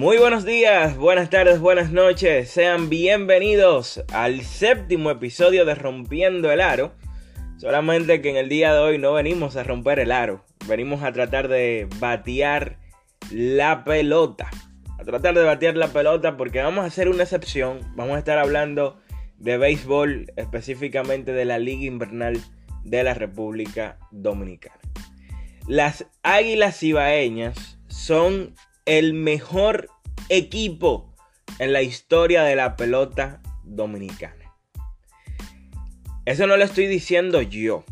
Muy buenos días, buenas tardes, buenas noches. Sean bienvenidos al séptimo episodio de Rompiendo el Aro. Solamente que en el día de hoy no venimos a romper el aro, venimos a tratar de batear la pelota. A tratar de batear la pelota porque vamos a hacer una excepción. Vamos a estar hablando de béisbol, específicamente de la Liga Invernal de la República Dominicana. Las Águilas Ibaeñas son el mejor equipo en la historia de la pelota dominicana. Eso no lo estoy diciendo yo.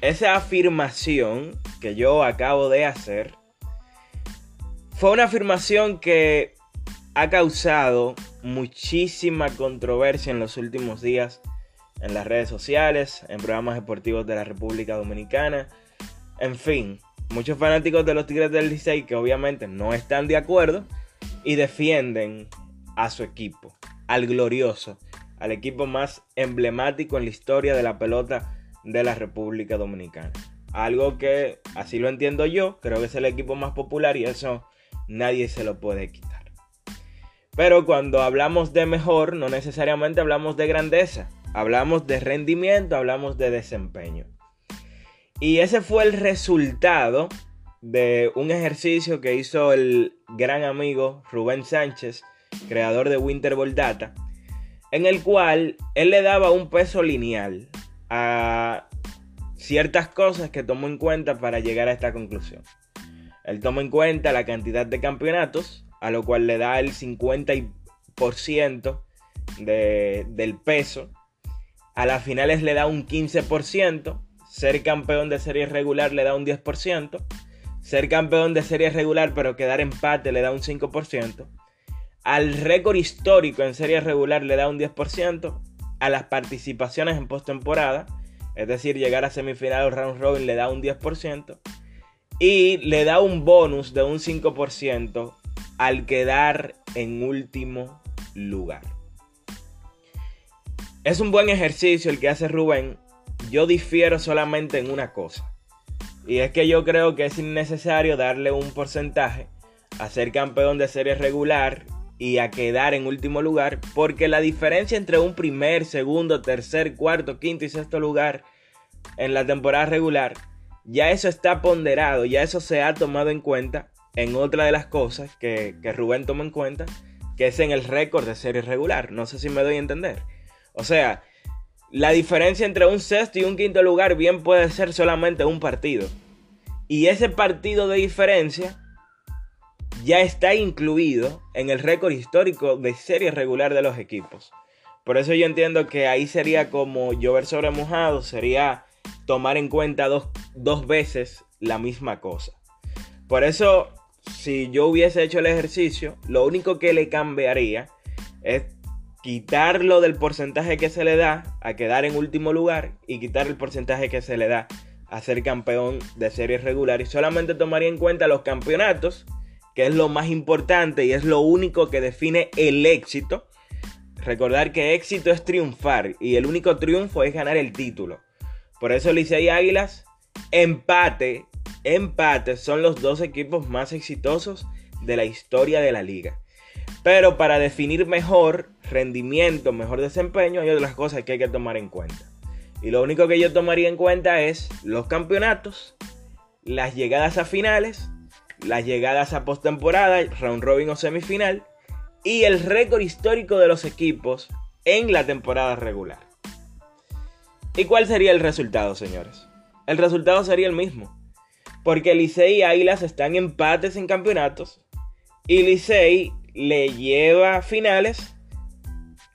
Esa afirmación que yo acabo de hacer fue una afirmación que ha causado muchísima controversia en los últimos días en las redes sociales, en programas deportivos de la República Dominicana. En fin, muchos fanáticos de los Tigres del Licey que obviamente no están de acuerdo y defienden a su equipo, al glorioso, al equipo más emblemático en la historia de la pelota de la República Dominicana. Algo que, así lo entiendo yo, creo que es el equipo más popular y eso nadie se lo puede quitar. Pero cuando hablamos de mejor, no necesariamente hablamos de grandeza, hablamos de rendimiento, hablamos de desempeño. Y ese fue el resultado de un ejercicio que hizo el gran amigo Rubén Sánchez, creador de Winter Ball Data, en el cual él le daba un peso lineal a ciertas cosas que tomó en cuenta para llegar a esta conclusión. Él tomó en cuenta la cantidad de campeonatos, a lo cual le da el 50% del peso. A las finales le da un 15%, ser campeón de serie regular le da un 10%. Ser campeón de serie regular pero quedar empate le da un 5%. Al récord histórico en serie regular le da un 10%. A las participaciones en postemporada, es decir, llegar a semifinal o round robin le da un 10%. Y le da un bonus de un 5% al quedar en último lugar. Es un buen ejercicio el que hace Rubén yo difiero solamente en una cosa. Y es que yo creo que es innecesario darle un porcentaje a ser campeón de serie regular y a quedar en último lugar, porque la diferencia entre un primer, segundo, tercer, cuarto, quinto y sexto lugar en la temporada regular, ya eso está ponderado, ya eso se ha tomado en cuenta en otra de las cosas que, que Rubén toma en cuenta, que es en el récord de serie regular. No sé si me doy a entender. O sea, la diferencia entre un sexto y un quinto lugar bien puede ser solamente un partido. Y ese partido de diferencia ya está incluido en el récord histórico de serie regular de los equipos. Por eso yo entiendo que ahí sería como llover sobre mojado, sería tomar en cuenta dos, dos veces la misma cosa. Por eso, si yo hubiese hecho el ejercicio, lo único que le cambiaría es quitarlo del porcentaje que se le da a quedar en último lugar y quitar el porcentaje que se le da a ser campeón de serie regular y solamente tomaría en cuenta los campeonatos, que es lo más importante y es lo único que define el éxito. Recordar que éxito es triunfar y el único triunfo es ganar el título. Por eso Licey Águilas, empate, empate son los dos equipos más exitosos de la historia de la liga. Pero para definir mejor rendimiento, mejor desempeño, hay otras cosas que hay que tomar en cuenta. Y lo único que yo tomaría en cuenta es los campeonatos, las llegadas a finales, las llegadas a postemporada, round robin o semifinal, y el récord histórico de los equipos en la temporada regular. ¿Y cuál sería el resultado, señores? El resultado sería el mismo. Porque Licey y Águilas están empates en campeonatos. Y Licey le lleva finales,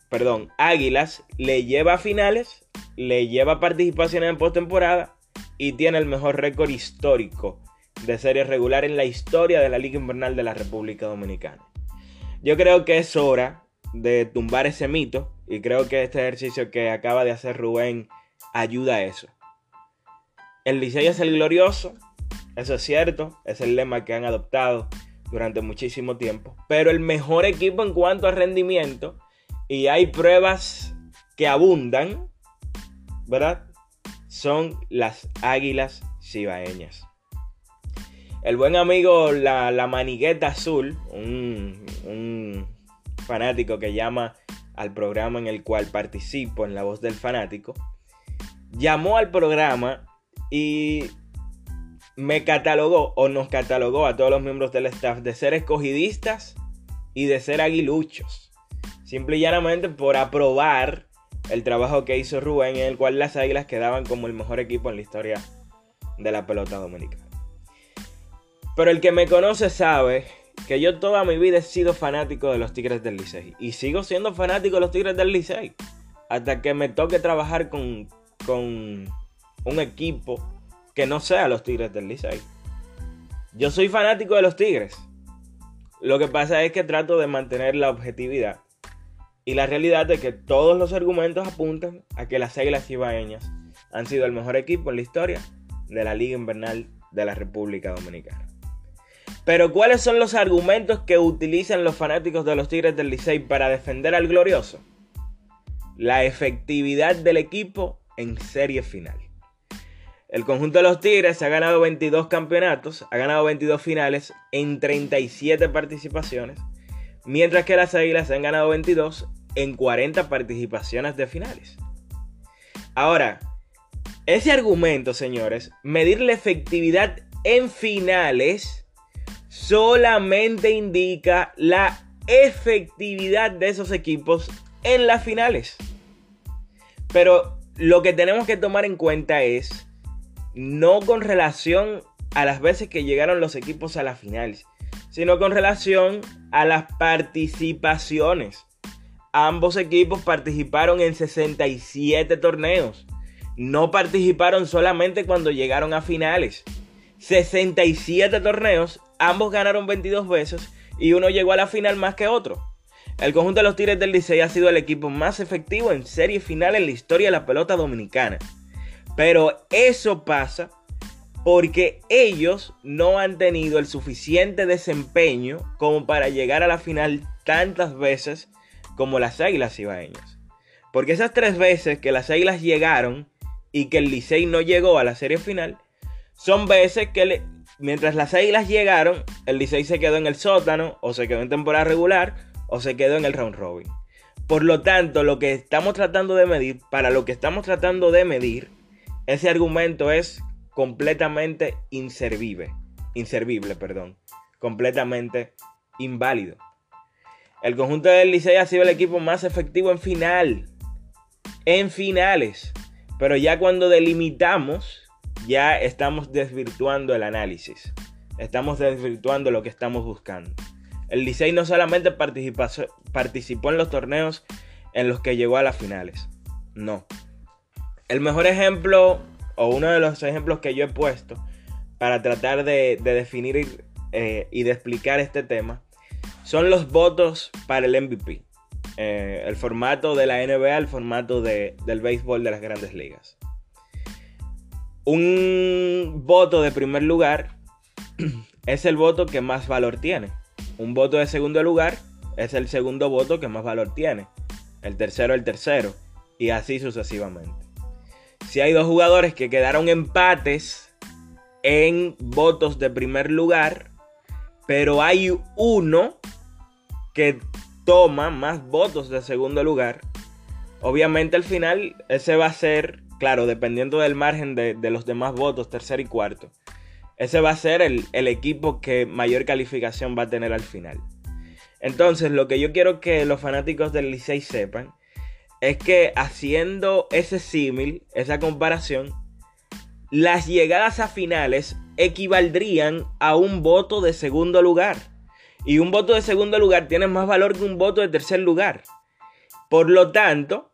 perdón, Águilas le lleva a finales, le lleva participaciones en postemporada y tiene el mejor récord histórico de serie regular en la historia de la Liga Invernal de la República Dominicana. Yo creo que es hora de tumbar ese mito y creo que este ejercicio que acaba de hacer Rubén ayuda a eso. El Licey es el glorioso, eso es cierto, es el lema que han adoptado durante muchísimo tiempo. Pero el mejor equipo en cuanto a rendimiento, y hay pruebas que abundan, ¿verdad? Son las Águilas Cibaeñas. El buen amigo La, la Manigueta Azul, un, un fanático que llama al programa en el cual participo en La Voz del Fanático, llamó al programa y me catalogó o nos catalogó a todos los miembros del staff de ser escogidistas y de ser aguiluchos. Simple y llanamente por aprobar el trabajo que hizo Rubén, en el cual las Águilas quedaban como el mejor equipo en la historia de la pelota dominicana. Pero el que me conoce sabe que yo toda mi vida he sido fanático de los Tigres del Licey. Y sigo siendo fanático de los Tigres del Licey. Hasta que me toque trabajar con, con un equipo que no sea los Tigres del Licey. Yo soy fanático de los Tigres. Lo que pasa es que trato de mantener la objetividad y la realidad es que todos los argumentos apuntan a que las Águilas Ibaeñas han sido el mejor equipo en la historia de la Liga Invernal de la República Dominicana. Pero ¿cuáles son los argumentos que utilizan los fanáticos de los Tigres del Licey para defender al glorioso? La efectividad del equipo en serie final. El conjunto de los Tigres ha ganado 22 campeonatos, ha ganado 22 finales en 37 participaciones, mientras que las Águilas han ganado 22 en 40 participaciones de finales. Ahora, ese argumento, señores, medir la efectividad en finales solamente indica la efectividad de esos equipos en las finales. Pero lo que tenemos que tomar en cuenta es no con relación a las veces que llegaron los equipos a las finales, sino con relación a las participaciones. Ambos equipos participaron en 67 torneos. No participaron solamente cuando llegaron a finales. 67 torneos, ambos ganaron 22 veces y uno llegó a la final más que otro. El conjunto de los Tigres del Licey ha sido el equipo más efectivo en serie final en la historia de la pelota dominicana. Pero eso pasa porque ellos no han tenido el suficiente desempeño como para llegar a la final tantas veces como las Águilas Ibaeñas. Porque esas tres veces que las Águilas llegaron y que el Licey no llegó a la serie final, son veces que mientras las Águilas llegaron, el Licey se quedó en el sótano, o se quedó en temporada regular, o se quedó en el round robin. Por lo tanto, lo que estamos tratando de medir, para lo que estamos tratando de medir, ese argumento es completamente inservible, inservible, perdón, completamente inválido. El conjunto del Licey ha sido el equipo más efectivo en final, en finales, pero ya cuando delimitamos, ya estamos desvirtuando el análisis, estamos desvirtuando lo que estamos buscando. El Licey no solamente participó, en los torneos en los que llegó a las finales, no, el mejor ejemplo, o uno de los ejemplos que yo he puesto para tratar de, definir eh, y de explicar este tema, son los votos para el MVP. Eh, el formato de la NBA, el formato del béisbol de las grandes ligas. Un voto de primer lugar es el voto que más valor tiene. Un voto de segundo lugar es el segundo voto que más valor tiene. El tercero el tercero. Y así sucesivamente si hay dos jugadores que quedaron empates en votos de primer lugar, pero hay uno que toma más votos de segundo lugar, obviamente al final ese va a ser, claro, dependiendo del margen de, los demás votos, tercer y cuarto, ese va a ser el, el equipo que mayor calificación va a tener al final. Entonces, lo que yo quiero que los fanáticos del Licey sepan es que haciendo ese símil, esa comparación, las llegadas a finales equivaldrían a un voto de segundo lugar. Y un voto de segundo lugar tiene más valor que un voto de tercer lugar. Por lo tanto,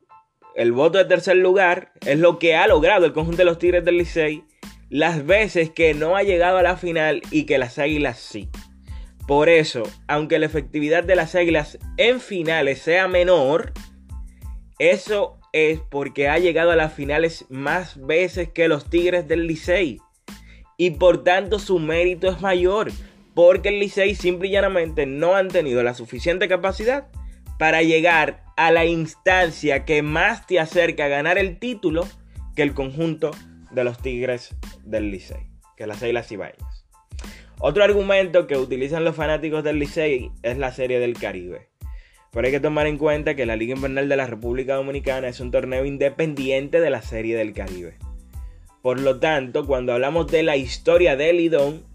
el voto de tercer lugar es lo que ha logrado el conjunto de los Tigres del Licey las veces que no ha llegado a la final y que las Águilas sí. Por eso, aunque la efectividad de las Águilas en finales sea menor, eso es porque ha llegado a las finales más veces que los Tigres del Licey. Y por tanto su mérito es mayor. Porque el Licey simple y llanamente no han tenido la suficiente capacidad para llegar a la instancia que más te acerca a ganar el título que el conjunto de los Tigres del Licey. Que las Águilas Ibañas. Otro argumento que utilizan los fanáticos del Licey es la Serie del Caribe. Pero hay que tomar en cuenta que la Liga Invernal de la República Dominicana es un torneo independiente de la Serie del Caribe. Por lo tanto, cuando hablamos de la historia del Lidón,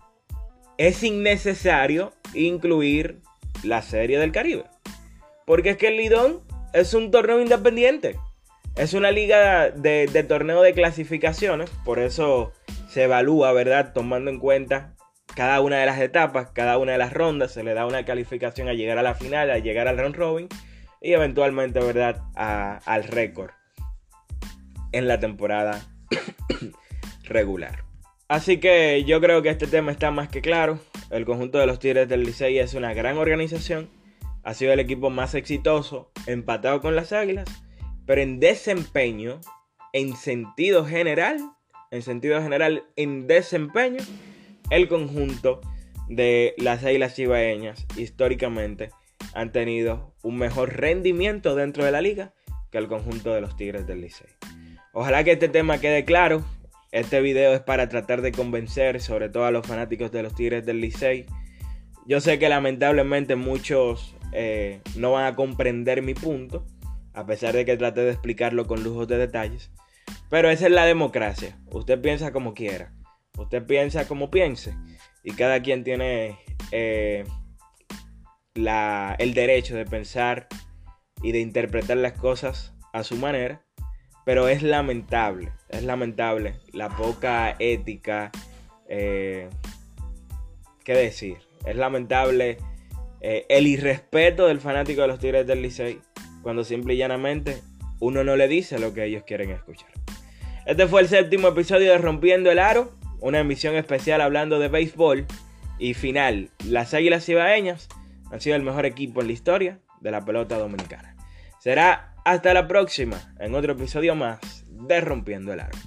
es innecesario incluir la Serie del Caribe. Porque es que el Lidón es un torneo independiente. Es una liga de, torneo de clasificaciones. Por eso se evalúa, ¿verdad? Tomando en cuenta cada una de las etapas, cada una de las rondas. Se le da una calificación a llegar a la final, a llegar al round robin. Y eventualmente, ¿verdad? al récord en la temporada regular. Así que yo creo que este tema está más que claro. El conjunto de los Tigres del Licey es una gran organización. Ha sido el equipo más exitoso, empatado con las Águilas. Pero en desempeño, en sentido general, en sentido general, en desempeño, el conjunto de las Águilas Cibaeñas históricamente han tenido un mejor rendimiento dentro de la liga que el conjunto de los Tigres del Licey. Ojalá que este tema quede claro. Este video es para tratar de convencer sobre todo a los fanáticos de los Tigres del Licey. Yo sé que lamentablemente muchos eh, no van a comprender mi punto, a pesar de que trate de explicarlo con lujos de detalles. Pero esa es la democracia. Usted piensa como quiera. Usted piensa como piense. Y cada quien tiene eh, la, el derecho de pensar y de interpretar las cosas a su manera. Pero es lamentable, es lamentable la poca ética. Eh, ¿Qué decir? Es lamentable eh, el irrespeto del fanático de los Tigres del Licey cuando simple y llanamente uno no le dice lo que ellos quieren escuchar. Este fue el séptimo episodio de Rompiendo el Aro, una emisión especial hablando de béisbol y final. Las Águilas Cibaeñas han sido el mejor equipo en la historia de la pelota dominicana. Será hasta la próxima en otro episodio más de Rompiendo el Aro.